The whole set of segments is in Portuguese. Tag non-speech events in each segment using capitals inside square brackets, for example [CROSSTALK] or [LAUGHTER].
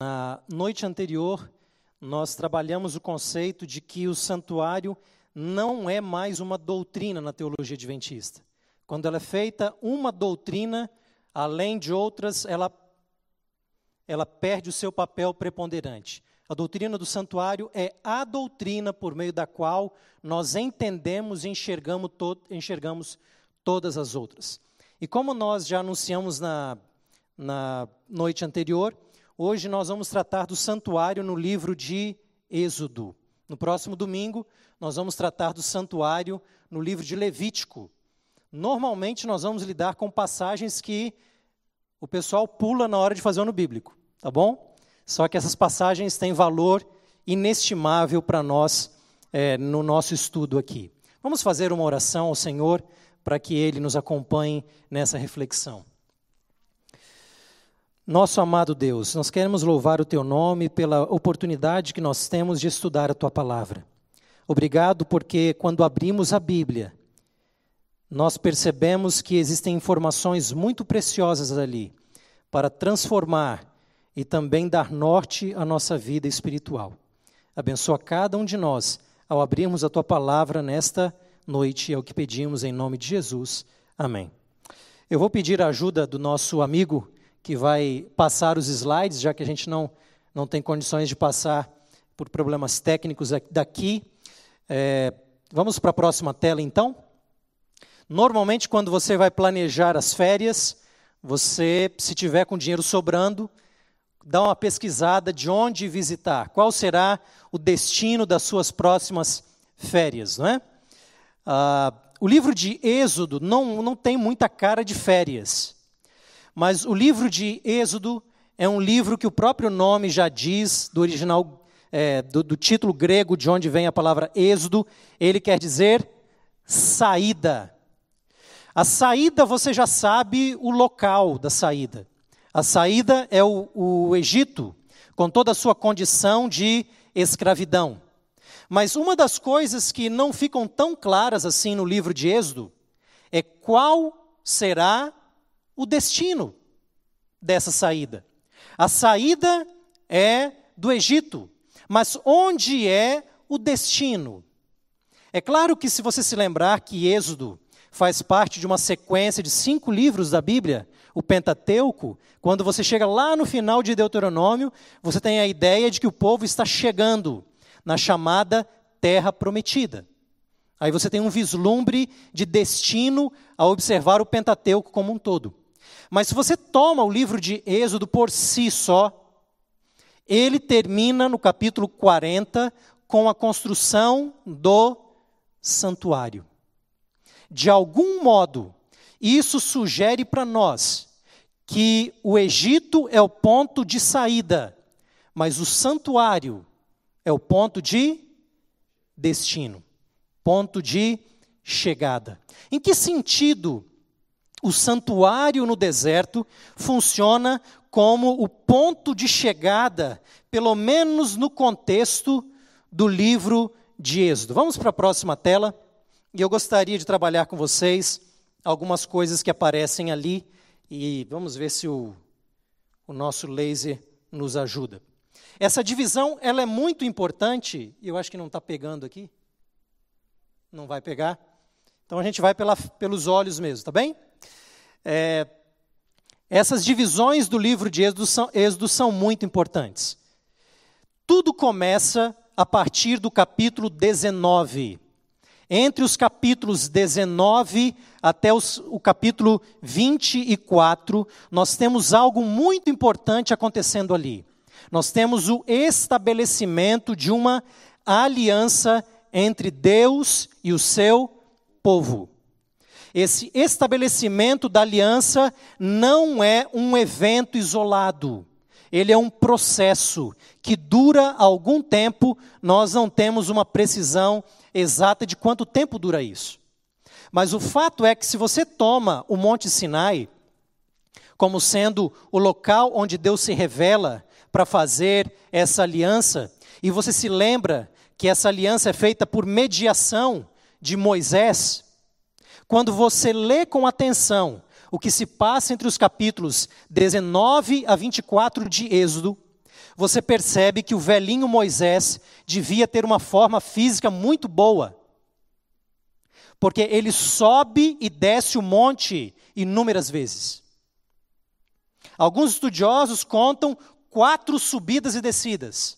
Na noite anterior, nós trabalhamos o conceito de que o santuário não é mais uma doutrina na teologia adventista. Quando ela é feita uma doutrina, além de outras, ela, ela perde o seu papel preponderante. A doutrina do santuário é a doutrina por meio da qual nós entendemos e enxergamos, to enxergamos todas as outras. E como nós já anunciamos na, na noite anterior, hoje nós vamos tratar do santuário no livro de Êxodo. No próximo domingo, nós vamos tratar do santuário no livro de Levítico. Normalmente, nós vamos lidar com passagens que o pessoal pula na hora de fazer o ano bíblico, tá bom? Só que essas passagens têm valor inestimável para nós é, no nosso estudo aqui. Vamos fazer uma oração ao Senhor para que Ele nos acompanhe nessa reflexão. Nosso amado Deus, nós queremos louvar o Teu nome pela oportunidade que nós temos de estudar a Tua palavra. Obrigado porque quando abrimos a Bíblia, nós percebemos que existem informações muito preciosas ali para transformar e também dar norte à nossa vida espiritual. Abençoa cada um de nós ao abrirmos a tua palavra nesta noite, é o que pedimos em nome de Jesus. Amém. Eu vou pedir a ajuda do nosso amigo que vai passar os slides, já que a gente não, não tem condições de passar por problemas técnicos daqui. É, vamos para a próxima tela então. Normalmente, quando você vai planejar as férias, você, se tiver com dinheiro sobrando, dar uma pesquisada de onde visitar, qual será o destino das suas próximas férias, não é? Ah, o livro de Êxodo não, não tem muita cara de férias, mas o livro de Êxodo é um livro que o próprio nome já diz, do original, é, do, do título grego de onde vem a palavra Êxodo, ele quer dizer saída. A saída, você já sabe o local da saída. A saída é o, o Egito, com toda a sua condição de escravidão. Mas uma das coisas que não ficam tão claras assim no livro de Êxodo é qual será o destino dessa saída. A saída é do Egito, mas onde é o destino? É claro que, se você se lembrar que Êxodo faz parte de uma sequência de cinco livros da Bíblia, o Pentateuco, quando você chega lá no final de Deuteronômio, você tem a ideia de que o povo está chegando na chamada Terra Prometida. Aí você tem um vislumbre de destino a observar o Pentateuco como um todo. Mas se você toma o livro de Êxodo por si só, ele termina no capítulo 40 com a construção do santuário. De algum modo, isso sugere para nós que o Egito é o ponto de saída, mas o santuário é o ponto de destino, ponto de chegada. Em que sentido o santuário no deserto funciona como o ponto de chegada, pelo menos no contexto do livro de Êxodo? Vamos para a próxima tela e eu gostaria de trabalhar com vocês algumas coisas que aparecem ali e vamos ver se o, o nosso laser nos ajuda. Essa divisão ela é muito importante, e eu acho que não está pegando aqui. Não vai pegar. Então a gente vai pela, pelos olhos mesmo, tá bem? É, essas divisões do livro de Êxodo são, Êxodo são muito importantes. Tudo começa a partir do capítulo 19. Entre os capítulos 19 até os, o capítulo 24, nós temos algo muito importante acontecendo ali. Nós temos o estabelecimento de uma aliança entre Deus e o seu povo. Esse estabelecimento da aliança não é um evento isolado, ele é um processo que dura algum tempo, nós não temos uma precisão exata de quanto tempo dura isso. Mas o fato é que se você toma o Monte Sinai como sendo o local onde Deus se revela para fazer essa aliança, e você se lembra que essa aliança é feita por mediação de Moisés, quando você lê com atenção o que se passa entre os capítulos 19 a 24 de Êxodo, você percebe que o velhinho Moisés devia ter uma forma física muito boa. Porque ele sobe e desce o monte inúmeras vezes. Alguns estudiosos contam quatro subidas e descidas.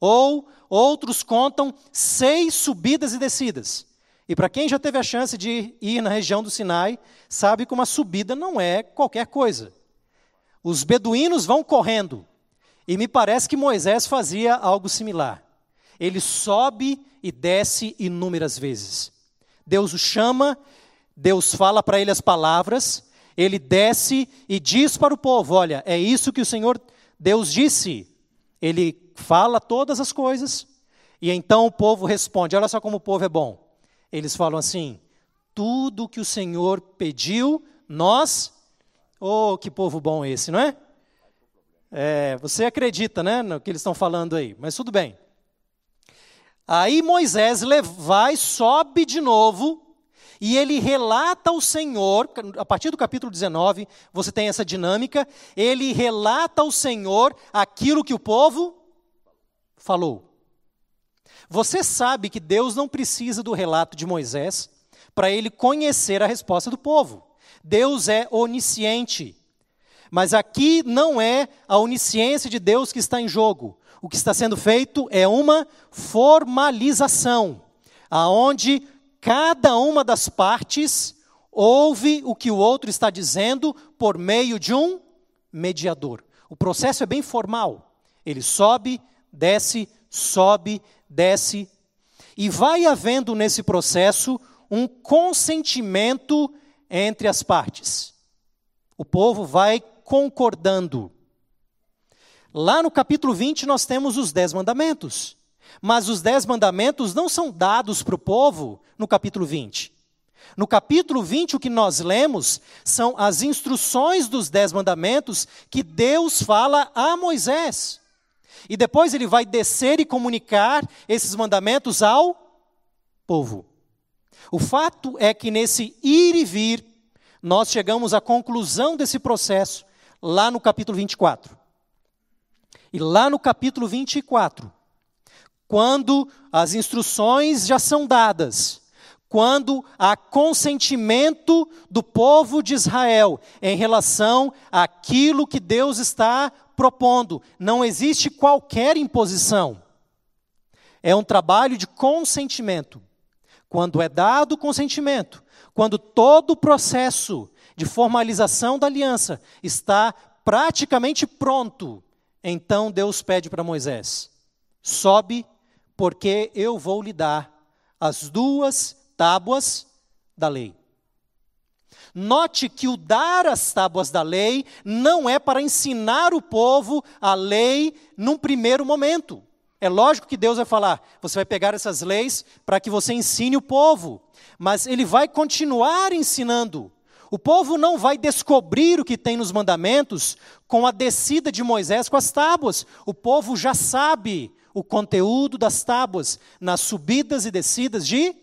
Ou outros contam seis subidas e descidas. E para quem já teve a chance de ir na região do Sinai, sabe que uma subida não é qualquer coisa. Os beduínos vão correndo. E me parece que Moisés fazia algo similar. Ele sobe e desce inúmeras vezes. Deus o chama, Deus fala para ele as palavras, ele desce e diz para o povo: Olha, é isso que o Senhor Deus disse. Ele fala todas as coisas, e então o povo responde: Olha só como o povo é bom. Eles falam assim: Tudo que o Senhor pediu, nós. Oh, que povo bom esse, não é? É, você acredita, né, no que eles estão falando aí, mas tudo bem. Aí Moisés vai, sobe de novo, e ele relata ao Senhor, a partir do capítulo 19, você tem essa dinâmica, ele relata ao Senhor aquilo que o povo falou. Você sabe que Deus não precisa do relato de Moisés para ele conhecer a resposta do povo. Deus é onisciente. Mas aqui não é a onisciência de Deus que está em jogo. O que está sendo feito é uma formalização, aonde cada uma das partes ouve o que o outro está dizendo por meio de um mediador. O processo é bem formal. Ele sobe, desce, sobe, desce, e vai havendo nesse processo um consentimento entre as partes. O povo vai concordando. Lá no capítulo 20 nós temos os dez mandamentos. Mas os dez mandamentos não são dados para o povo no capítulo 20. No capítulo 20, o que nós lemos são as instruções dos dez mandamentos que Deus fala a Moisés. E depois ele vai descer e comunicar esses mandamentos ao povo. O fato é que nesse ir e vir, nós chegamos à conclusão desse processo lá no capítulo 24. E lá no capítulo 24, quando as instruções já são dadas, quando há consentimento do povo de Israel em relação àquilo que Deus está propondo, não existe qualquer imposição. É um trabalho de consentimento. Quando é dado consentimento, quando todo o processo de formalização da aliança está praticamente pronto, então Deus pede para Moisés: sobe, porque eu vou lhe dar as duas tábuas da lei. Note que o dar as tábuas da lei não é para ensinar o povo a lei num primeiro momento. É lógico que Deus vai falar, você vai pegar essas leis para que você ensine o povo, mas ele vai continuar ensinando. O povo não vai descobrir o que tem nos mandamentos com a descida de Moisés com as tábuas. O povo já sabe o conteúdo das tábuas nas subidas e descidas de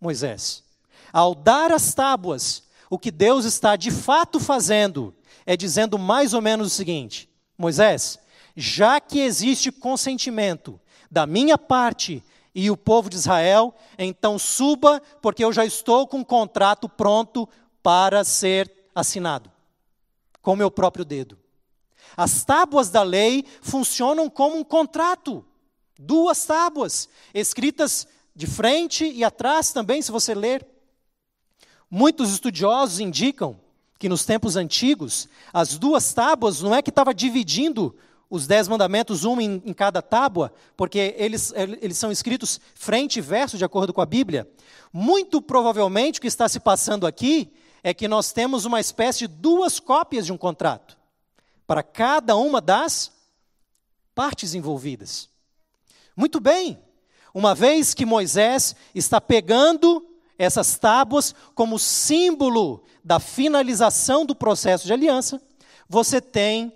Moisés. Ao dar as tábuas, o que Deus está de fato fazendo é dizendo mais ou menos o seguinte: Moisés, já que existe consentimento da minha parte e o povo de Israel, então suba, porque eu já estou com um contrato pronto para ser assinado, com meu próprio dedo. As tábuas da lei funcionam como um contrato, duas tábuas, escritas de frente e atrás também, se você ler. Muitos estudiosos indicam que nos tempos antigos, as duas tábuas não é que estava dividindo os dez mandamentos, um em, em, cada tábua, porque eles, eles são escritos frente e verso, de acordo com a Bíblia. Muito provavelmente o que está se passando aqui é que nós temos uma espécie de duas cópias de um contrato, para cada uma das partes envolvidas. Muito bem, uma vez que Moisés está pegando essas tábuas como símbolo da finalização do processo de aliança, você tem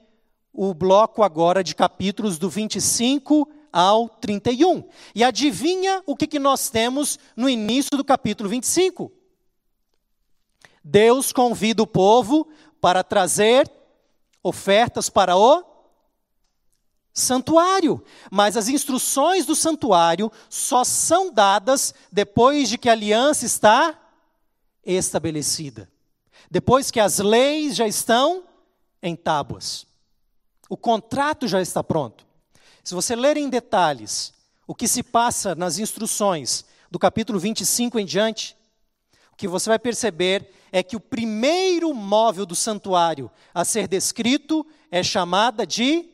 o bloco agora de capítulos do 25 ao 31. E adivinha o que, que nós temos no início do capítulo 25? Deus convida o povo para trazer ofertas para o santuário. Mas as instruções do santuário só são dadas depois de que a aliança está estabelecida. Depois que as leis já estão em tábuas. O contrato já está pronto. Se você ler em detalhes o que se passa nas instruções do capítulo 25 em diante, o que você vai perceber é que o primeiro móvel do santuário a ser descrito é chamada de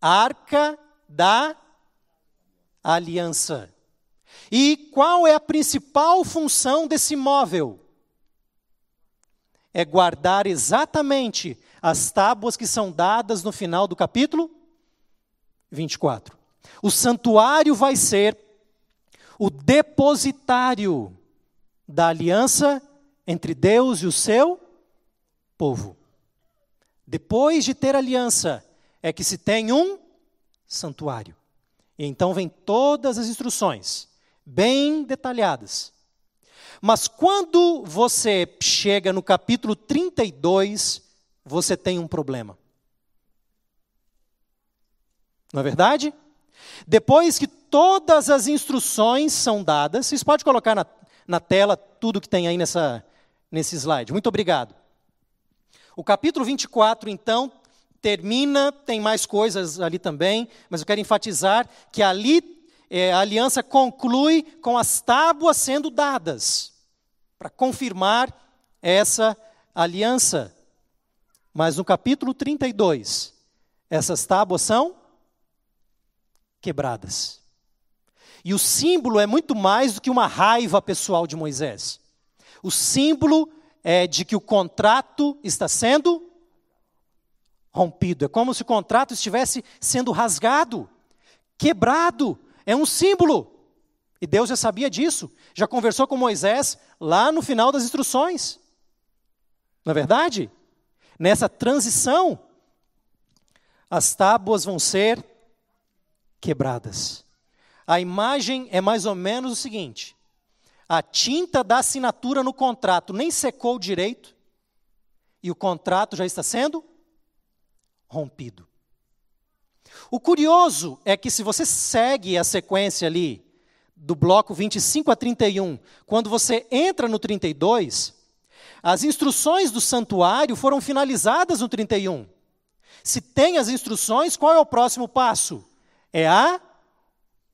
Arca da Aliança. E qual é a principal função desse móvel? É guardar exatamente as tábuas que são dadas no final do capítulo 24. O santuário vai ser o depositário da aliança entre Deus e o seu povo. Depois de ter aliança, é que se tem um santuário. E então vem todas as instruções, bem detalhadas. Mas quando você chega no capítulo 32, você tem um problema. Não é verdade? Depois que todas as instruções são dadas, vocês podem colocar na, na tela tudo que tem aí nessa, nesse slide. Muito obrigado. O capítulo 24, então, termina, tem mais coisas ali também, mas eu quero enfatizar que ali é, a aliança conclui com as tábuas sendo dadas, para confirmar essa aliança. Mas no capítulo 32, essas tábuas são quebradas. E o símbolo é muito mais do que uma raiva pessoal de Moisés. O símbolo é de que o contrato está sendo rompido. É como se o contrato estivesse sendo rasgado, quebrado. É um símbolo. E Deus já sabia disso. Já conversou com Moisés lá no final das instruções. Não é verdade? Nessa transição, as tábuas vão ser quebradas. A imagem é mais ou menos o seguinte: a tinta da assinatura no contrato nem secou direito e o contrato já está sendo rompido. O curioso é que se você segue a sequência ali do bloco 25 a 31, quando você entra no 32, as instruções do santuário foram finalizadas no 31. Se tem as instruções, qual é o próximo passo? É a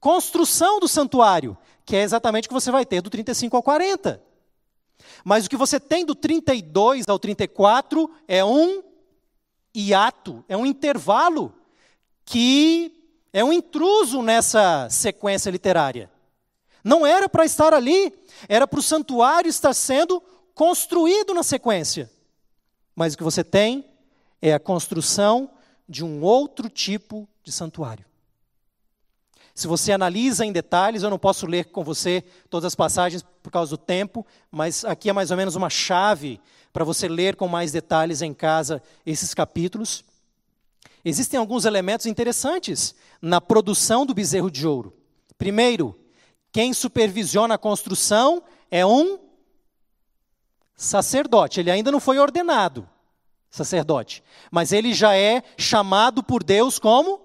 construção do santuário, que é exatamente o que você vai ter do 35 ao 40. Mas o que você tem do 32 ao 34 é um hiato, é um intervalo que é um intruso nessa sequência literária. Não era para estar ali, era para o santuário estar sendo construído na sequência. Mas o que você tem é a construção de um outro tipo de santuário. Se você analisa em detalhes, eu não posso ler com você todas as passagens por causa do tempo, mas aqui é mais ou menos uma chave para você ler com mais detalhes em casa esses capítulos. Existem alguns elementos interessantes na produção do bezerro de ouro. Primeiro, quem supervisiona a construção é um sacerdote. Ele ainda não foi ordenado sacerdote, mas ele já é chamado por Deus como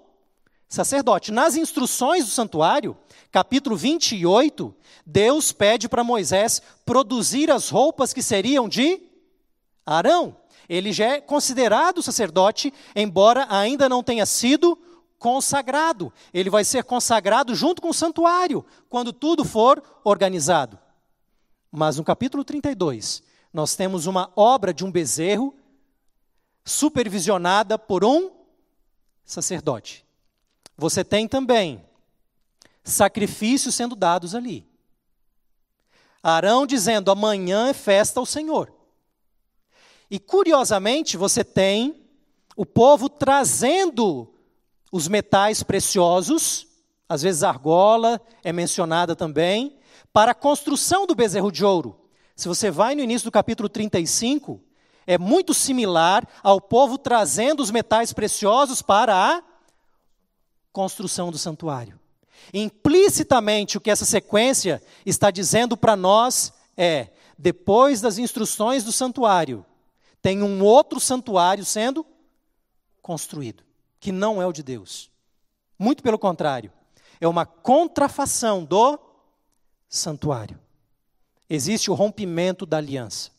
sacerdote. Nas instruções do santuário, capítulo 28, Deus pede para Moisés produzir as roupas que seriam de Arão. Ele já é considerado sacerdote, embora ainda não tenha sido consagrado. Ele vai ser consagrado junto com o santuário, quando tudo for organizado. Mas no capítulo 32, nós temos uma obra de um bezerro supervisionada por um sacerdote. Você tem também sacrifícios sendo dados ali. Arão dizendo: amanhã é festa ao Senhor. E curiosamente, você tem o povo trazendo os metais preciosos, às vezes argola é mencionada também, para a construção do bezerro de ouro. Se você vai no início do capítulo 35, é muito similar ao povo trazendo os metais preciosos para a construção do santuário. Implicitamente, o que essa sequência está dizendo para nós é: depois das instruções do santuário, tem um outro santuário sendo construído, que não é o de Deus. Muito pelo contrário, é uma contrafação do santuário. Existe o rompimento da aliança.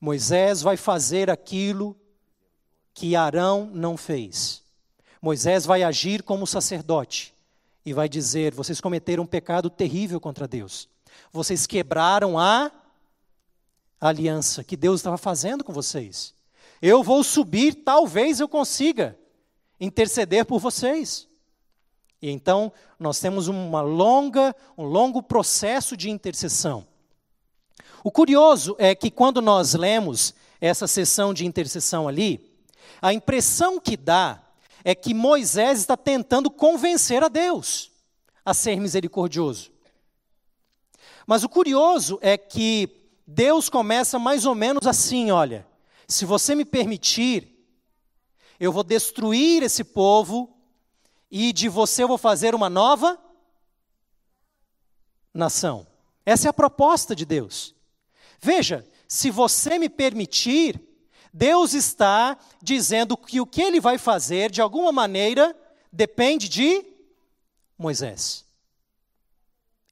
Moisés vai fazer aquilo que Arão não fez. Moisés vai agir como sacerdote e vai dizer: vocês cometeram um pecado terrível contra Deus. Vocês quebraram a aliança que Deus estava fazendo com vocês. Eu vou subir, talvez eu consiga interceder por vocês. E então nós temos uma longa, um longo processo de intercessão. O curioso é que quando nós lemos essa sessão de intercessão ali, a impressão que dá é que Moisés está tentando convencer a Deus a ser misericordioso. Mas o curioso é que Deus começa mais ou menos assim: olha, se você me permitir, eu vou destruir esse povo e de você eu vou fazer uma nova nação. Essa é a proposta de Deus. Veja, se você me permitir, Deus está dizendo que o que ele vai fazer, de alguma maneira, depende de Moisés.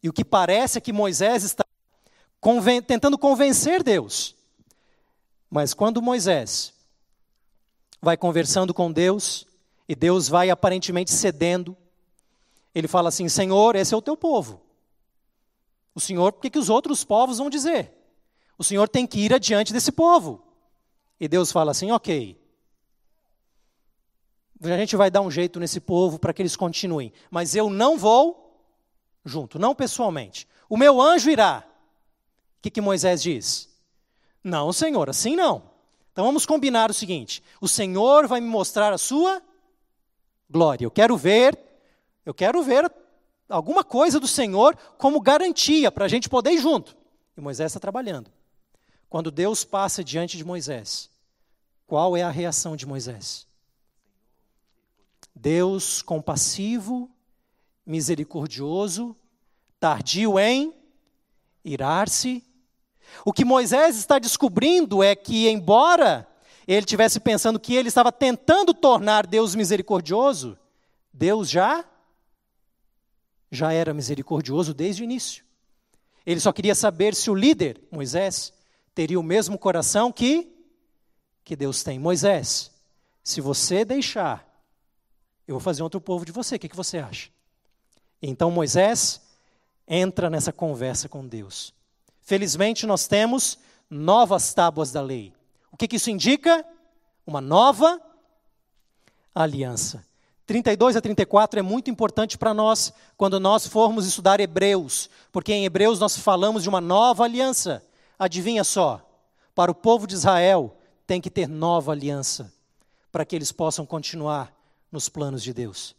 E o que parece é que Moisés está conven tentando convencer Deus. Mas quando Moisés vai conversando com Deus, e Deus vai aparentemente cedendo, ele fala assim: Senhor, esse é o teu povo. O Senhor, o que, que os outros povos vão dizer? O Senhor tem que ir adiante desse povo. E Deus fala assim: ok. A gente vai dar um jeito nesse povo para que eles continuem. Mas eu não vou junto, não pessoalmente. O meu anjo irá. Que, que Moisés diz? Não, Senhor, assim não. Então vamos combinar o seguinte: o Senhor vai me mostrar a sua glória. Eu quero ver, eu quero ver alguma coisa do Senhor como garantia para a gente poder ir junto. E Moisés está trabalhando. Quando Deus passa diante de Moisés, qual é a reação de Moisés? Deus compassivo, misericordioso, tardio em irar-se. O que Moisés está descobrindo é que, embora ele tivesse pensando que ele estava tentando tornar Deus misericordioso, Deus já já era misericordioso desde o início. Ele só queria saber se o líder, Moisés, teria o mesmo coração que que Deus tem. Moisés, se você deixar, eu vou fazer outro povo de você. O que, que você acha? Então Moisés entra nessa conversa com Deus. Felizmente nós temos novas tábuas da lei. O que, que isso indica? Uma nova aliança. 32 a 34 é muito importante para nós quando nós formos estudar Hebreus, porque em Hebreus nós falamos de uma nova aliança. Adivinha só, para o povo de Israel, tem que ter nova aliança para que eles possam continuar nos planos de Deus.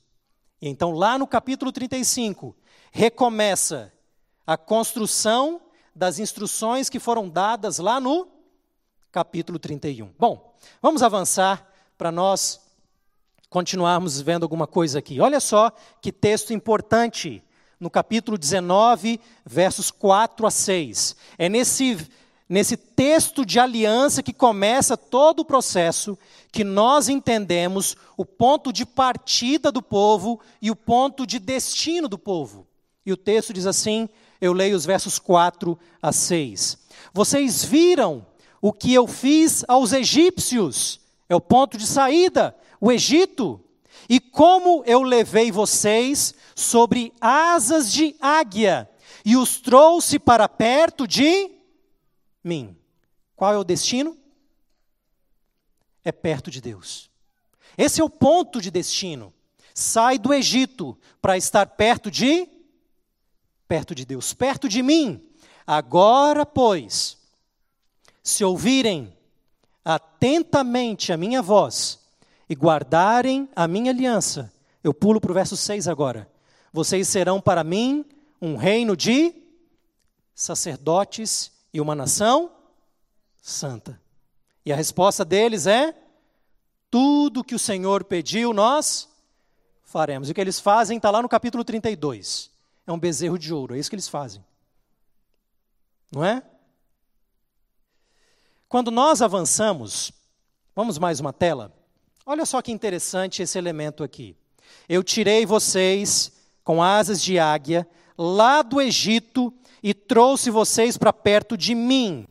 E então, lá no capítulo 35, recomeça a construção das instruções que foram dadas lá no capítulo 31. Bom, vamos avançar para nós continuarmos vendo alguma coisa aqui. Olha só que texto importante no capítulo 19, versos 4 a 6. É nesse nesse texto de aliança que começa todo o processo, que nós entendemos o ponto de partida do povo e o ponto de destino do povo. E o texto diz assim: eu leio os versos 4 a 6. Vocês viram o que eu fiz aos egípcios, é o ponto de saída, o Egito, e como eu levei vocês sobre asas de águia e os trouxe para perto de mim. Qual é o destino? É perto de Deus. Esse é o ponto de destino. Sai do Egito para estar perto de perto de Deus, perto de mim. Agora, pois, se ouvirem atentamente a minha voz e guardarem a minha aliança, eu pulo para o verso 6 agora. Vocês serão para mim um reino de sacerdotes e uma nação santa. E a resposta deles é: tudo que o Senhor pediu, nós faremos. E o que eles fazem está lá no capítulo 32. É um bezerro de ouro, é isso que eles fazem. Não é? Quando nós avançamos, vamos mais uma tela. Olha só que interessante esse elemento aqui. Eu tirei vocês com asas de águia lá do Egito e trouxe vocês para perto de mim.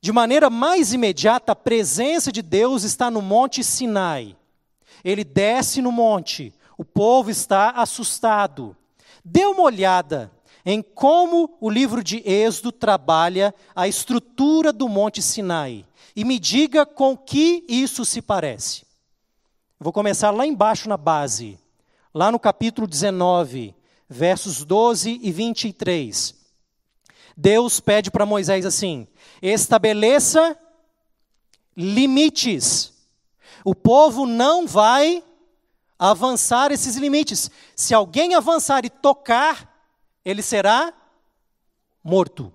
De maneira mais imediata, a presença de Deus está no Monte Sinai. Ele desce no monte, o povo está assustado. Dê uma olhada em como o livro de Êxodo trabalha a estrutura do Monte Sinai e me diga com que isso se parece. Vou começar lá embaixo na base, lá no capítulo 19, versos 12 e 23. Deus pede para Moisés assim: estabeleça limites. O povo não vai avançar esses limites. Se alguém avançar e tocar, ele será morto.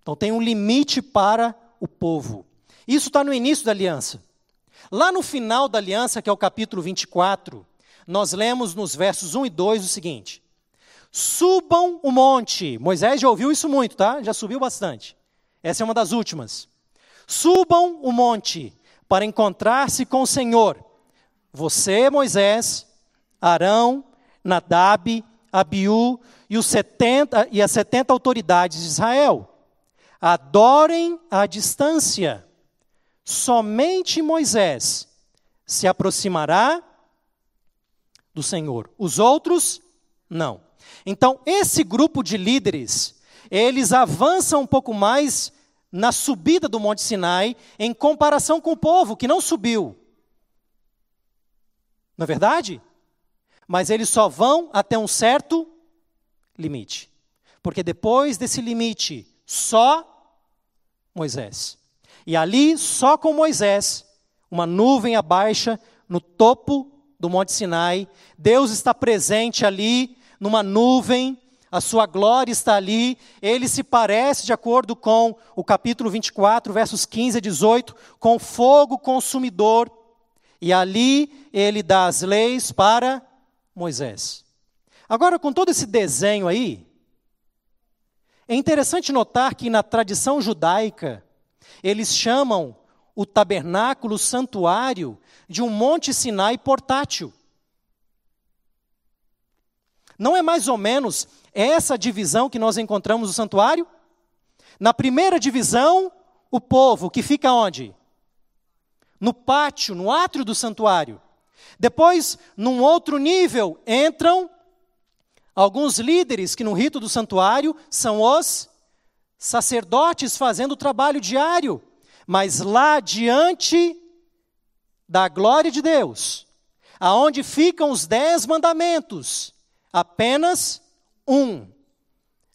Então tem um limite para o povo. Isso está no início da aliança. Lá no final da aliança, que é o capítulo 24, nós lemos nos versos 1 e 2 o seguinte: Subam o monte. Moisés já ouviu isso muito, tá? Já subiu bastante. Essa é uma das últimas. Subam o monte para encontrar-se com o Senhor. Você, Moisés, Arão, Nadab, Abiú e, os 70, e as 70 autoridades de Israel. Adorem à distância. Somente Moisés se aproximará do Senhor. Os outros, não. Então, esse grupo de líderes, eles avançam um pouco mais na subida do Monte Sinai em comparação com o povo que não subiu. Não é verdade? Mas eles só vão até um certo limite. Porque depois desse limite, só Moisés. E ali, só com Moisés, uma nuvem abaixa no topo do Monte Sinai, Deus está presente ali numa nuvem, a sua glória está ali, ele se parece, de acordo com o capítulo 24, versos 15 a 18, com fogo consumidor, e ali ele dá as leis para Moisés. Agora, com todo esse desenho aí, é interessante notar que na tradição judaica, eles chamam o tabernáculo, o santuário, de um Monte Sinai portátil. Não é mais ou menos essa divisão que nós encontramos no santuário? Na primeira divisão, o povo que fica onde? No pátio, no átrio do santuário. Depois, num outro nível, entram alguns líderes que no rito do santuário são os sacerdotes fazendo o trabalho diário. Mas lá diante da glória de Deus, aonde ficam os dez mandamentos, Apenas um.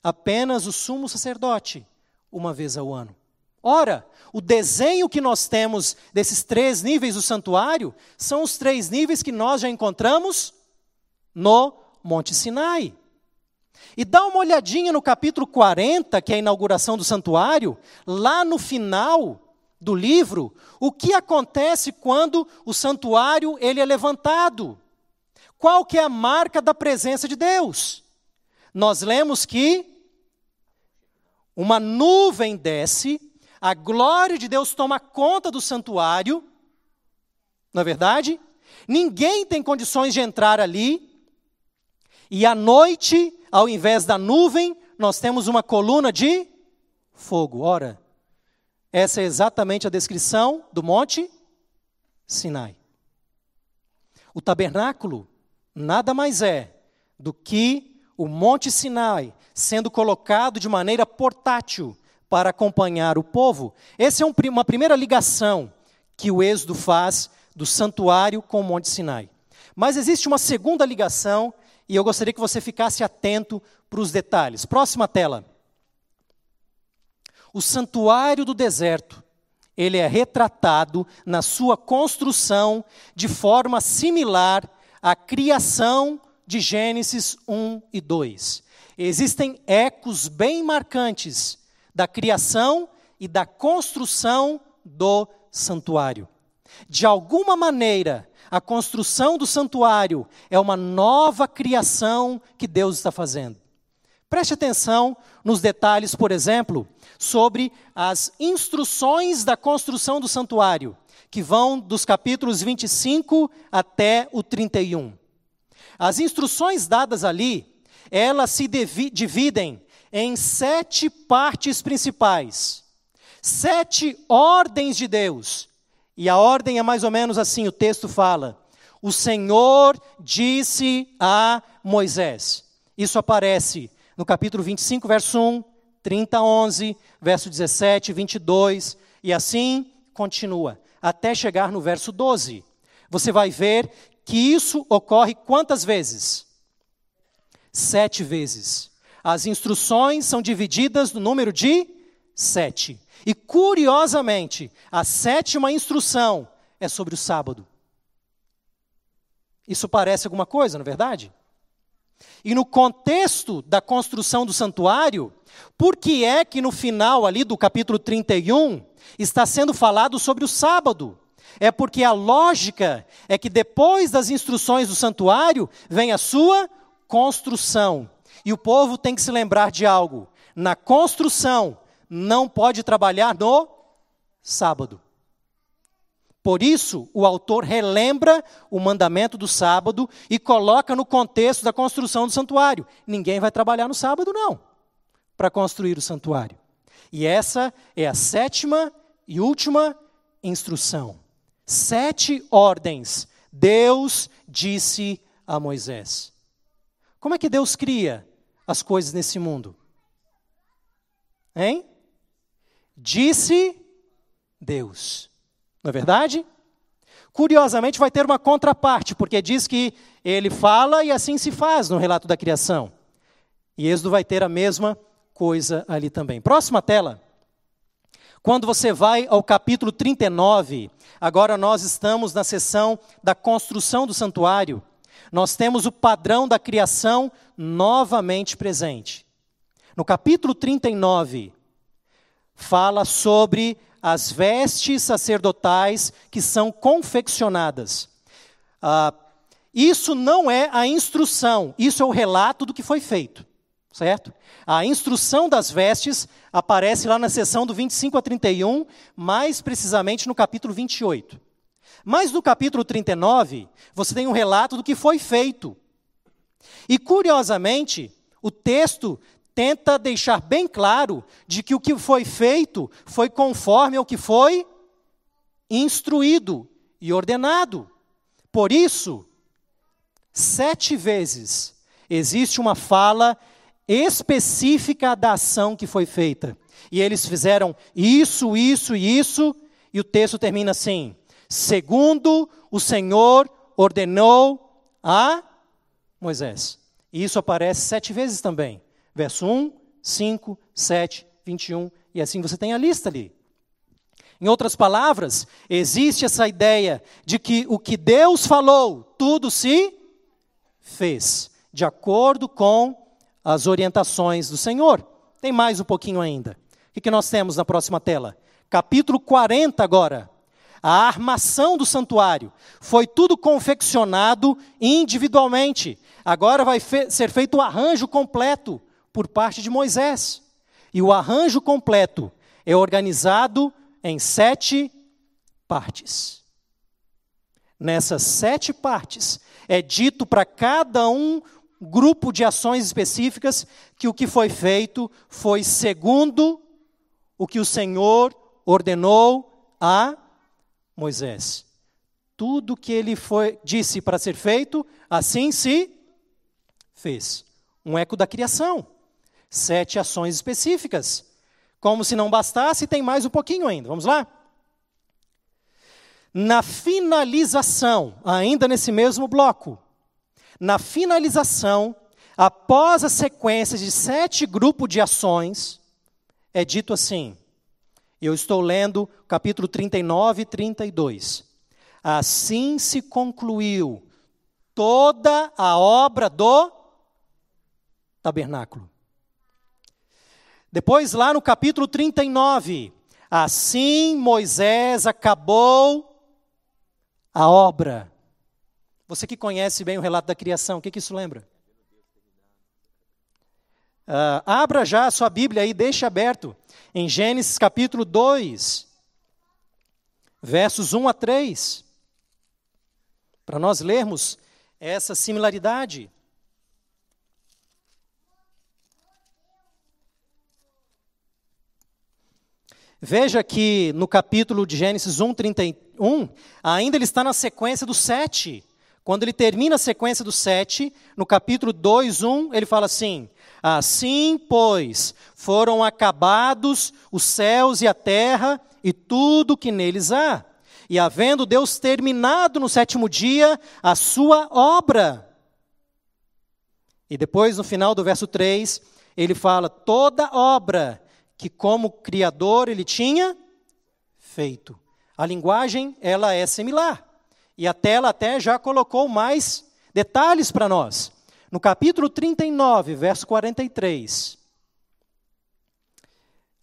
Apenas o sumo sacerdote, uma vez ao ano. Ora, o desenho que nós temos desses três níveis do santuário são os três níveis que nós já encontramos no Monte Sinai. E dá uma olhadinha no capítulo 40, que é a inauguração do santuário, lá no final do livro, o que acontece quando o santuário ele é levantado. Qual que é a marca da presença de Deus? Nós lemos que uma nuvem desce, a glória de Deus toma conta do santuário, não é verdade? Ninguém tem condições de entrar ali, e à noite, ao invés da nuvem, nós temos uma coluna de fogo. Ora, essa é exatamente a descrição do Monte Sinai. O tabernáculo nada mais é do que o Monte Sinai sendo colocado de maneira portátil para acompanhar o povo. Essa é um, uma primeira ligação que o Êxodo faz do santuário com o Monte Sinai. Mas existe uma segunda ligação e eu gostaria que você ficasse atento para os detalhes. Próxima tela. O santuário do deserto, ele é retratado na sua construção de forma similar a criação de Gênesis 1 e 2. Existem ecos bem marcantes da criação e da construção do santuário. De alguma maneira, a construção do santuário é uma nova criação que Deus está fazendo. Preste atenção nos detalhes, por exemplo, sobre as instruções da construção do santuário, que vão dos capítulos 25 até o 31. As instruções dadas ali, elas se dividem em sete partes principais, sete ordens de Deus. E a ordem é mais ou menos assim: o texto fala, o Senhor disse a Moisés. Isso aparece no capítulo 25, verso 1, 30, 11, verso 17, 22, e assim continua, até chegar no verso 12. Você vai ver que isso ocorre quantas vezes? Sete vezes. As instruções são divididas no número de sete. E curiosamente, a sétima instrução é sobre o sábado. Isso parece alguma coisa, não é verdade? E no contexto da construção do santuário, por que é que no final ali do capítulo 31 está sendo falado sobre o sábado? É porque a lógica é que depois das instruções do santuário vem a sua construção. E o povo tem que se lembrar de algo: na construção não pode trabalhar no sábado. Por isso, o autor relembra o mandamento do sábado e coloca no contexto da construção do santuário. Ninguém vai trabalhar no sábado, não, para construir o santuário. E essa é a sétima e última instrução. Sete ordens Deus disse a Moisés. Como é que Deus cria as coisas nesse mundo? Hein? Disse Deus. Não é verdade? Curiosamente, vai ter uma contraparte, porque diz que ele fala e assim se faz no relato da criação. E Êxodo vai ter a mesma coisa ali também. Próxima tela. Quando você vai ao capítulo 39, agora nós estamos na seção da construção do santuário, nós temos o padrão da criação novamente presente. No capítulo 39, fala sobre as vestes sacerdotais que são confeccionadas. Ah, isso não é a instrução, isso é o relato do que foi feito, certo? A instrução das vestes aparece lá na seção do 25 a 31, mais precisamente no capítulo 28. Mas no capítulo 39, você tem um relato do que foi feito. E curiosamente, o texto tenta deixar bem claro de que o que foi feito foi conforme ao que foi instruído e ordenado. Por isso, sete vezes existe uma fala específica da ação que foi feita. E eles fizeram isso, isso e isso, e o texto termina assim: segundo o Senhor ordenou a Moisés. E isso aparece sete vezes também verso 1, 5, 7, 21, e assim você tem a lista ali. Em outras palavras, existe essa ideia de que o que Deus falou, tudo se fez, de acordo com as orientações do Senhor. Tem mais um pouquinho ainda. O que nós temos na próxima tela? Capítulo 40 agora. A armação do santuário. Foi tudo confeccionado individualmente. Agora vai fe ser feito o arranjo completo por parte de Moisés. E o arranjo completo é organizado em sete partes. Nessas sete partes, é dito para cada um grupo de ações específicas que o que foi feito foi segundo o que o Senhor ordenou a Moisés. Tudo que ele foi, disse para ser feito, assim se fez. Um eco da criação sete ações específicas. Como se não bastasse, tem mais um pouquinho ainda. Vamos lá? Na finalização, ainda nesse mesmo bloco, na finalização, após a sequência de sete grupos de ações, é dito assim, eu estou lendo capítulo 39 e 32. Assim se concluiu toda a obra do tabernáculo. Depois, lá no capítulo 39, assim Moisés acabou a obra. Você que conhece bem o relato da criação, o que, que isso lembra? Uh, abra já a sua Bíblia aí, deixe aberto, em Gênesis capítulo 2, versos 1 a 3, para nós lermos essa similaridade. Veja que no capítulo de Gênesis 1, 31, ainda ele está na sequência do 7. Quando ele termina a sequência do 7, no capítulo 2, 1, ele fala assim: Assim, pois, foram acabados os céus e a terra e tudo que neles há. E havendo Deus terminado no sétimo dia a sua obra. E depois, no final do verso 3, ele fala: toda obra que como criador ele tinha feito. A linguagem, ela é similar. E a tela até já colocou mais detalhes para nós. No capítulo 39, verso 43.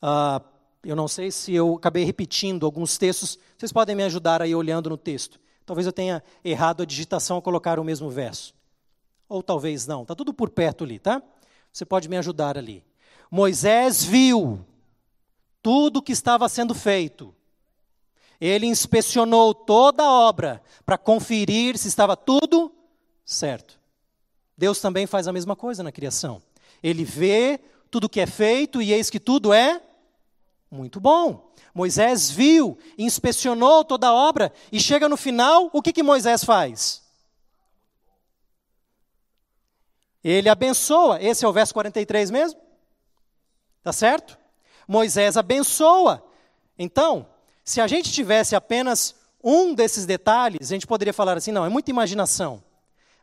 Uh, eu não sei se eu acabei repetindo alguns textos. Vocês podem me ajudar aí olhando no texto. Talvez eu tenha errado a digitação ao colocar o mesmo verso. Ou talvez não. Está tudo por perto ali, tá? Você pode me ajudar ali. Moisés viu tudo o que estava sendo feito. Ele inspecionou toda a obra para conferir se estava tudo certo. Deus também faz a mesma coisa na criação. Ele vê tudo que é feito e eis que tudo é muito bom. Moisés viu, inspecionou toda a obra e chega no final, o que, que Moisés faz? Ele abençoa. Esse é o verso 43 mesmo? Tá certo? Moisés abençoa. Então, se a gente tivesse apenas um desses detalhes, a gente poderia falar assim: não, é muita imaginação.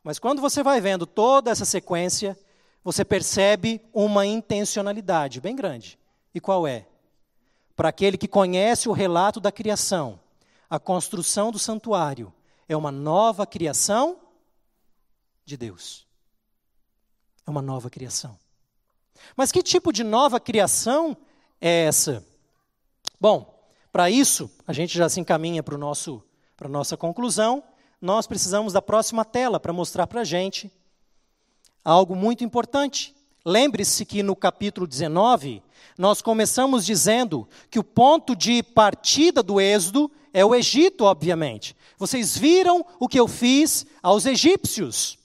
Mas quando você vai vendo toda essa sequência, você percebe uma intencionalidade bem grande. E qual é? Para aquele que conhece o relato da criação, a construção do santuário é uma nova criação de Deus. É uma nova criação. Mas que tipo de nova criação é essa? Bom, para isso, a gente já se encaminha para a nossa conclusão. Nós precisamos da próxima tela para mostrar para a gente algo muito importante. Lembre-se que no capítulo 19, nós começamos dizendo que o ponto de partida do êxodo é o Egito, obviamente. Vocês viram o que eu fiz aos egípcios.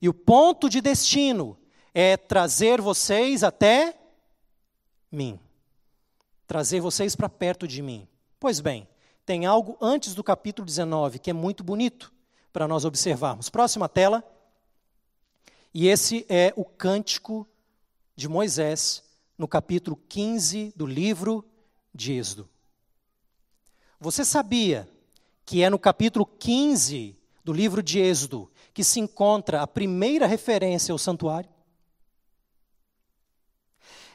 E o ponto de destino é trazer vocês até mim. Trazer vocês para perto de mim. Pois bem, tem algo antes do capítulo 19 que é muito bonito para nós observarmos. Próxima tela. E esse é o cântico de Moisés, no capítulo 15 do livro de Êxodo. Você sabia que é no capítulo 15 do livro de Êxodo que se encontra a primeira referência ao santuário?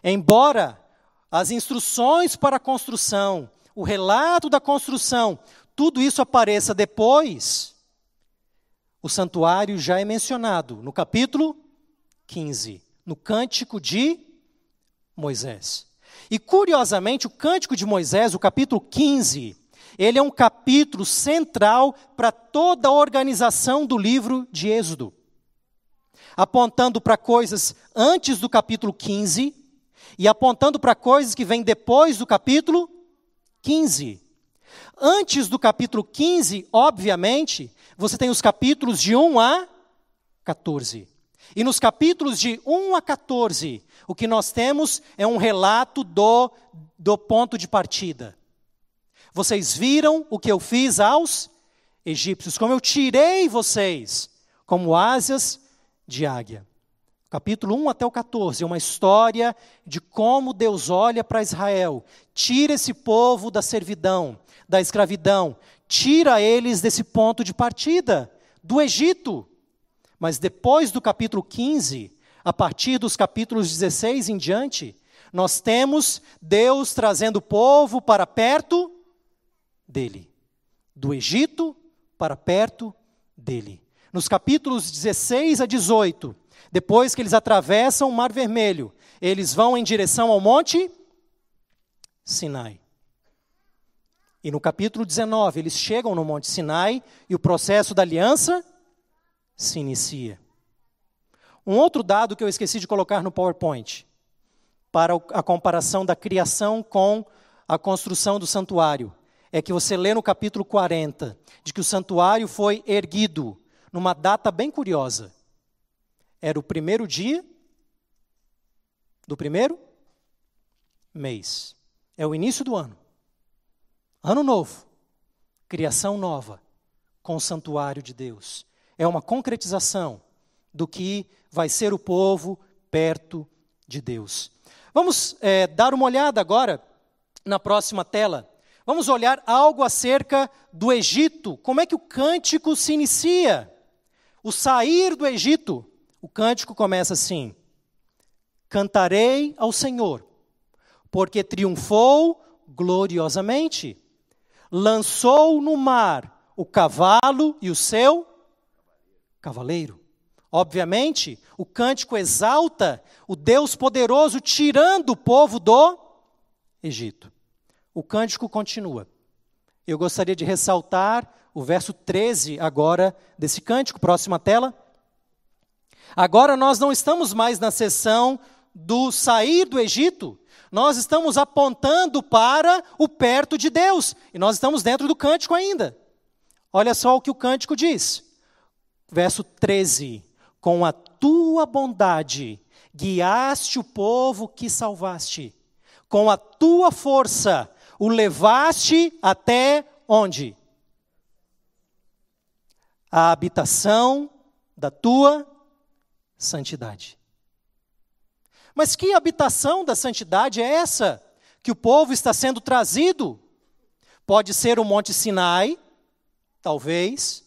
Embora as instruções para a construção, o relato da construção, tudo isso apareça depois, o santuário já é mencionado no capítulo 15, no cântico de Moisés. E curiosamente, o cântico de Moisés, o capítulo 15, ele é um capítulo central para toda a organização do livro de Êxodo. Apontando para coisas antes do capítulo 15 e apontando para coisas que vêm depois do capítulo 15. Antes do capítulo 15, obviamente, você tem os capítulos de 1 a 14. E nos capítulos de 1 a 14, o que nós temos é um relato do, do ponto de partida. Vocês viram o que eu fiz aos egípcios, como eu tirei vocês como asas de águia capítulo 1 até o 14, é uma história de como Deus olha para Israel, tira esse povo da servidão, da escravidão, tira eles desse ponto de partida, do Egito. Mas depois do capítulo 15, a partir dos capítulos 16 em diante, nós temos Deus trazendo o povo para perto dele, do Egito para perto dele. Nos capítulos 16 a 18, depois que eles atravessam o Mar Vermelho, eles vão em direção ao Monte Sinai. E no capítulo 19, eles chegam no Monte Sinai e o processo da aliança se inicia. Um outro dado que eu esqueci de colocar no PowerPoint, para a comparação da criação com a construção do santuário, é que você lê no capítulo 40 de que o santuário foi erguido numa data bem curiosa. Era o primeiro dia do primeiro mês. É o início do ano. Ano novo. Criação nova com o santuário de Deus. É uma concretização do que vai ser o povo perto de Deus. Vamos é, dar uma olhada agora na próxima tela. Vamos olhar algo acerca do Egito. Como é que o cântico se inicia? O sair do Egito. O cântico começa assim: Cantarei ao Senhor, porque triunfou gloriosamente, lançou no mar o cavalo e o seu cavaleiro. Obviamente, o cântico exalta o Deus poderoso tirando o povo do Egito. O cântico continua. Eu gostaria de ressaltar o verso 13 agora desse cântico, próxima tela. Agora nós não estamos mais na sessão do sair do Egito, nós estamos apontando para o perto de Deus, e nós estamos dentro do cântico ainda. Olha só o que o cântico diz. Verso 13: Com a tua bondade guiaste o povo que salvaste, com a tua força o levaste até onde? A habitação da tua santidade. Mas que habitação da santidade é essa que o povo está sendo trazido? Pode ser o Monte Sinai, talvez,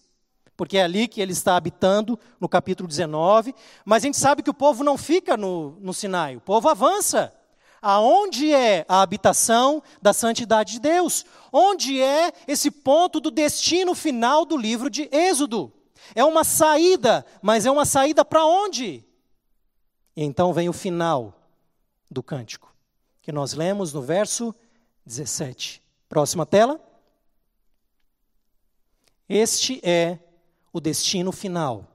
porque é ali que ele está habitando, no capítulo 19. Mas a gente sabe que o povo não fica no, no Sinai, o povo avança. Aonde é a habitação da santidade de Deus? Onde é esse ponto do destino final do livro de Êxodo? É uma saída, mas é uma saída para onde? E então vem o final do cântico, que nós lemos no verso 17. Próxima tela. Este é o destino final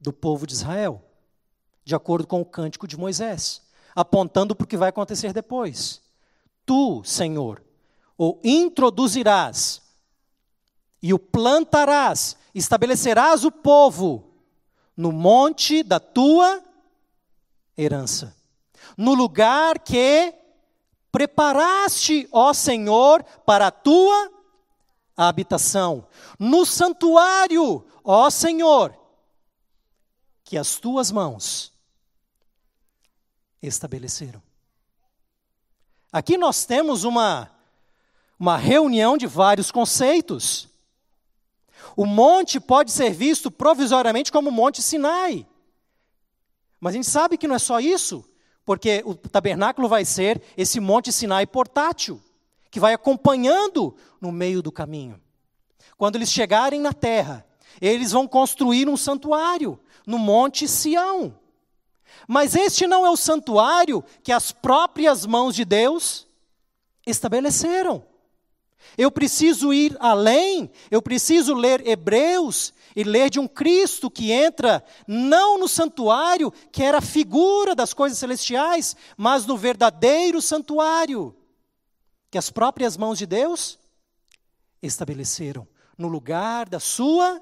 do povo de Israel, de acordo com o cântico de Moisés, apontando para o que vai acontecer depois. Tu, Senhor, o introduzirás e o plantarás, estabelecerás o povo no monte da tua herança. No lugar que preparaste, ó Senhor, para a tua habitação. No santuário, ó Senhor, que as tuas mãos estabeleceram. Aqui nós temos uma, uma reunião de vários conceitos. O monte pode ser visto provisoriamente como o Monte Sinai. Mas a gente sabe que não é só isso, porque o tabernáculo vai ser esse monte Sinai portátil, que vai acompanhando no meio do caminho. Quando eles chegarem na terra, eles vão construir um santuário no monte Sião. Mas este não é o santuário que as próprias mãos de Deus estabeleceram. Eu preciso ir além, eu preciso ler Hebreus e ler de um Cristo que entra não no santuário, que era a figura das coisas celestiais, mas no verdadeiro santuário, que as próprias mãos de Deus estabeleceram, no lugar da sua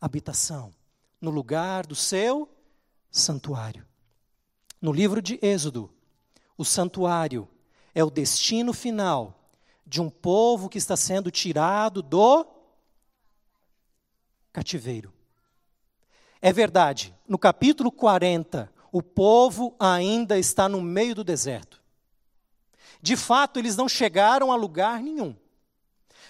habitação, no lugar do seu santuário. No livro de Êxodo, o santuário é o destino final de um povo que está sendo tirado do cativeiro. É verdade, no capítulo 40, o povo ainda está no meio do deserto. De fato, eles não chegaram a lugar nenhum.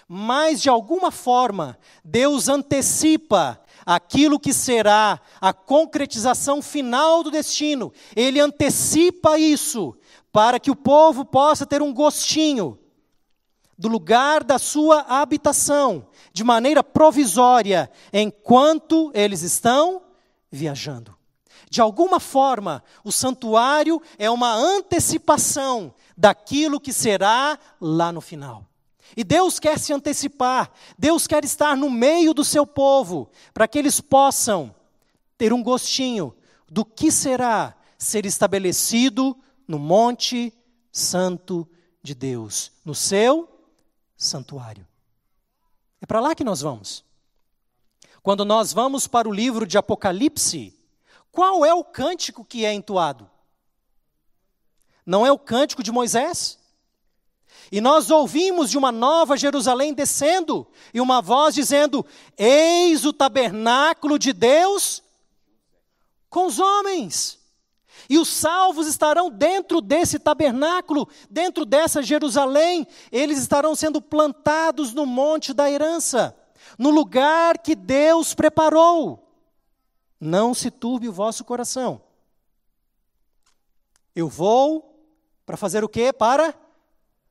Mas, de alguma forma, Deus antecipa aquilo que será a concretização final do destino. Ele antecipa isso para que o povo possa ter um gostinho do lugar da sua habitação, de maneira provisória, enquanto eles estão viajando. De alguma forma, o santuário é uma antecipação daquilo que será lá no final. E Deus quer se antecipar, Deus quer estar no meio do seu povo, para que eles possam ter um gostinho do que será ser estabelecido no Monte Santo de Deus, no seu santuário. É para lá que nós vamos. Quando nós vamos para o livro de Apocalipse, qual é o cântico que é entoado? Não é o cântico de Moisés? E nós ouvimos de uma nova Jerusalém descendo, e uma voz dizendo: Eis o tabernáculo de Deus com os homens. E os salvos estarão dentro desse tabernáculo, dentro dessa Jerusalém, eles estarão sendo plantados no monte da herança, no lugar que Deus preparou. Não se turbe o vosso coração. Eu vou para fazer o quê? Para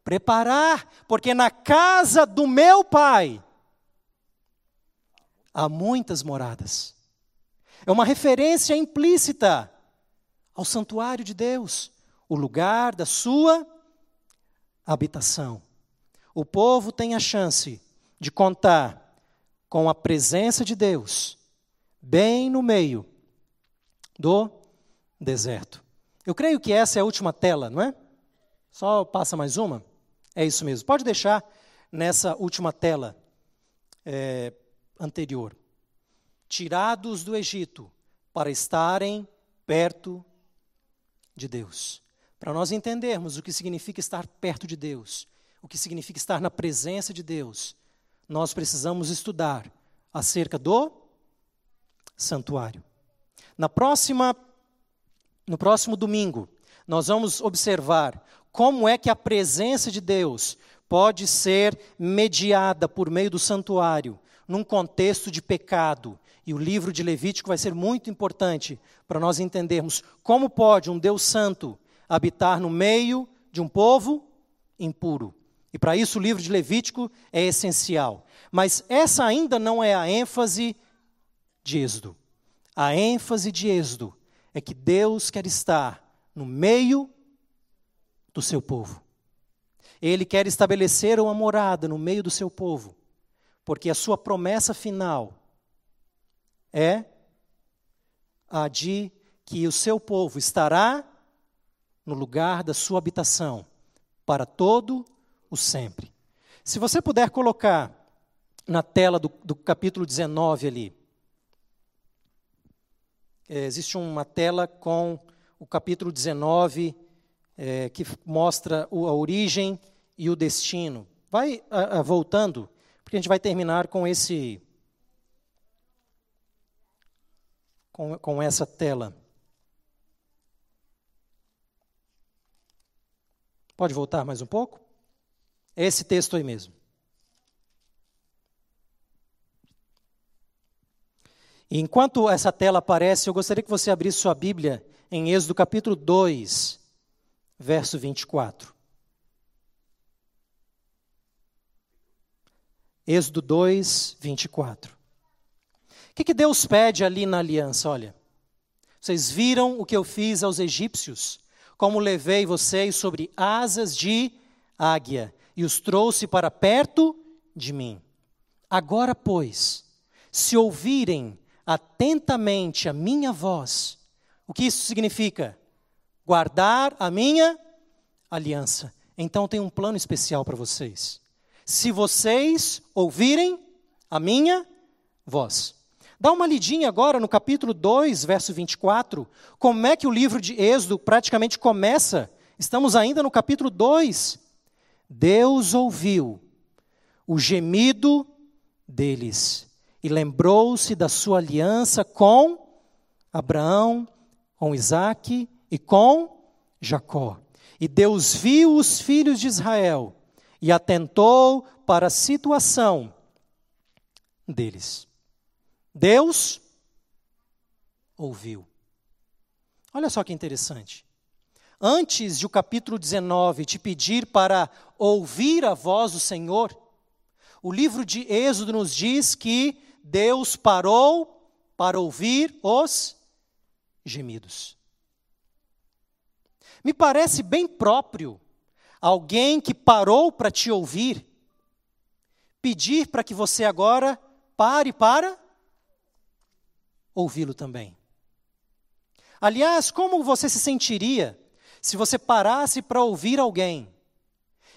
preparar, porque na casa do meu pai há muitas moradas. É uma referência implícita ao santuário de Deus, o lugar da sua habitação. O povo tem a chance de contar com a presença de Deus bem no meio do deserto. Eu creio que essa é a última tela, não é? Só passa mais uma? É isso mesmo. Pode deixar nessa última tela é, anterior. Tirados do Egito para estarem perto de Deus. Para nós entendermos o que significa estar perto de Deus, o que significa estar na presença de Deus, nós precisamos estudar acerca do santuário. Na próxima no próximo domingo, nós vamos observar como é que a presença de Deus pode ser mediada por meio do santuário num contexto de pecado. E o livro de Levítico vai ser muito importante para nós entendermos como pode um Deus santo habitar no meio de um povo impuro. E para isso o livro de Levítico é essencial. Mas essa ainda não é a ênfase de Êxodo. A ênfase de Êxodo é que Deus quer estar no meio do seu povo. Ele quer estabelecer uma morada no meio do seu povo, porque a sua promessa final é a de que o seu povo estará no lugar da sua habitação para todo o sempre. Se você puder colocar na tela do, do capítulo 19 ali, é, existe uma tela com o capítulo 19 é, que mostra a origem e o destino. Vai a, a, voltando, porque a gente vai terminar com esse com, com essa tela. Pode voltar mais um pouco? Esse texto aí mesmo. Enquanto essa tela aparece, eu gostaria que você abrisse sua Bíblia em Êxodo capítulo 2, verso 24. Êxodo 2, 24. O que, que Deus pede ali na aliança? Olha, vocês viram o que eu fiz aos egípcios, como levei vocês sobre asas de águia e os trouxe para perto de mim. Agora, pois, se ouvirem atentamente a minha voz, o que isso significa? Guardar a minha aliança. Então tem um plano especial para vocês. Se vocês ouvirem a minha voz. Dá uma lidinha agora no capítulo 2, verso 24, como é que o livro de Êxodo praticamente começa. Estamos ainda no capítulo 2. Deus ouviu o gemido deles e lembrou-se da sua aliança com Abraão, com Isaac e com Jacó. E Deus viu os filhos de Israel e atentou para a situação deles. Deus ouviu. Olha só que interessante. Antes de o capítulo 19 te pedir para ouvir a voz do Senhor, o livro de Êxodo nos diz que Deus parou para ouvir os gemidos. Me parece bem próprio alguém que parou para te ouvir, pedir para que você agora pare para ouvi-lo também. Aliás, como você se sentiria se você parasse para ouvir alguém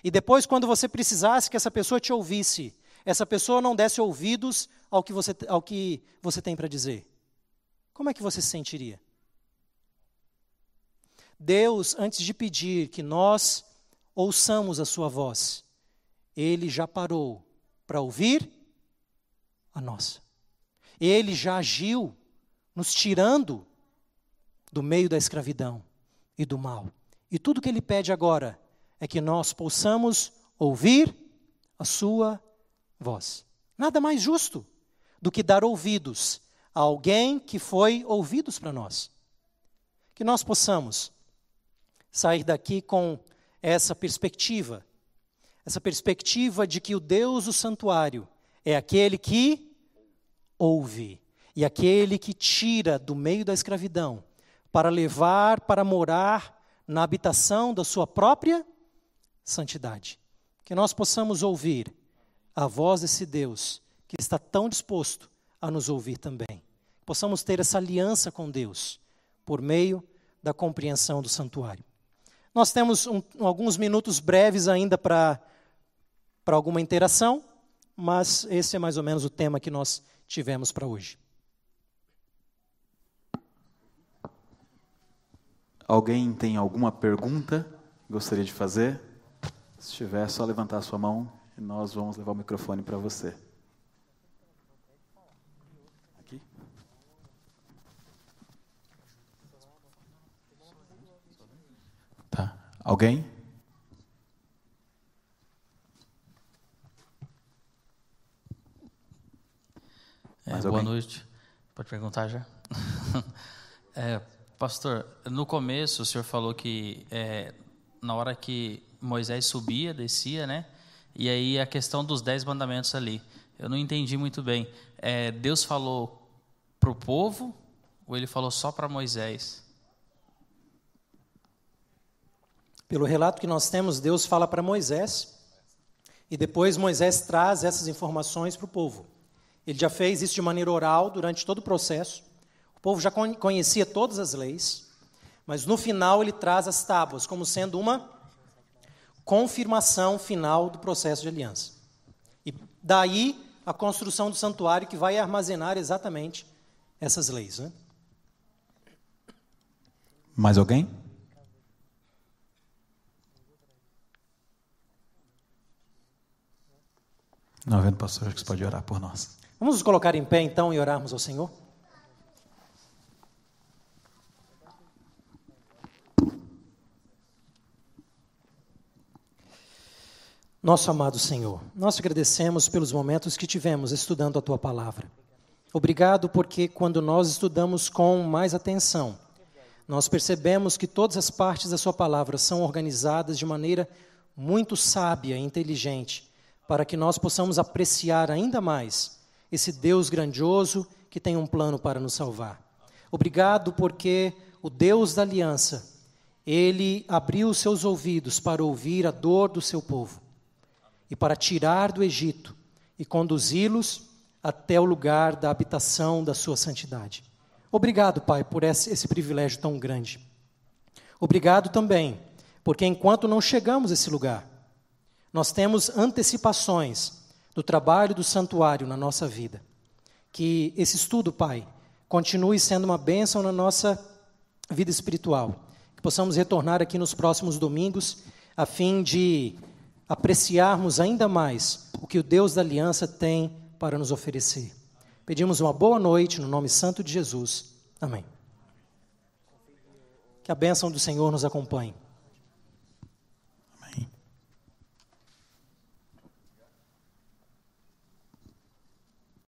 e depois, quando você precisasse que essa pessoa te ouvisse, essa pessoa não desse ouvidos ao que você, ao que você tem para dizer? Como é que você se sentiria? Deus, antes de pedir que nós ouçamos a Sua voz, Ele já parou para ouvir a nossa. Ele já agiu nos tirando do meio da escravidão e do mal. E tudo que Ele pede agora é que nós possamos ouvir a Sua voz. Nada mais justo do que dar ouvidos a alguém que foi ouvidos para nós. Que nós possamos sair daqui com essa perspectiva, essa perspectiva de que o Deus do santuário é aquele que ouve e aquele que tira do meio da escravidão para levar para morar na habitação da sua própria santidade. Que nós possamos ouvir a voz desse Deus que está tão disposto a nos ouvir também. Possamos ter essa aliança com Deus por meio da compreensão do santuário. Nós temos um, alguns minutos breves ainda para alguma interação, mas esse é mais ou menos o tema que nós tivemos para hoje. Alguém tem alguma pergunta que gostaria de fazer? Se tiver, é só levantar a sua mão e nós vamos levar o microfone para você. Aqui. Tá. Alguém? É, boa noite. Pode perguntar já? [LAUGHS] é, pastor, no começo o senhor falou que é, na hora que Moisés subia, descia, né? E aí a questão dos dez mandamentos ali. Eu não entendi muito bem. É, Deus falou para o povo ou ele falou só para Moisés? Pelo relato que nós temos, Deus fala para Moisés e depois Moisés traz essas informações para o povo. Ele já fez isso de maneira oral durante todo o processo. O povo já conhecia todas as leis, mas no final ele traz as tábuas como sendo uma confirmação final do processo de aliança. E daí a construção do santuário que vai armazenar exatamente essas leis. Né? Mais alguém? Não vendo, pastor, acho que você pode orar por nós. Vamos nos colocar em pé então e orarmos ao Senhor? Nosso amado Senhor, nós agradecemos pelos momentos que tivemos estudando a tua palavra. Obrigado porque quando nós estudamos com mais atenção, nós percebemos que todas as partes da sua palavra são organizadas de maneira muito sábia e inteligente, para que nós possamos apreciar ainda mais esse Deus grandioso que tem um plano para nos salvar. Obrigado porque o Deus da aliança, ele abriu seus ouvidos para ouvir a dor do seu povo e para tirar do Egito e conduzi-los até o lugar da habitação da sua santidade. Obrigado, Pai, por esse, esse privilégio tão grande. Obrigado também, porque enquanto não chegamos a esse lugar, nós temos antecipações do trabalho do santuário na nossa vida. Que esse estudo, Pai, continue sendo uma bênção na nossa vida espiritual. Que possamos retornar aqui nos próximos domingos, a fim de apreciarmos ainda mais o que o Deus da aliança tem para nos oferecer. Pedimos uma boa noite no nome santo de Jesus. Amém. Que a bênção do Senhor nos acompanhe.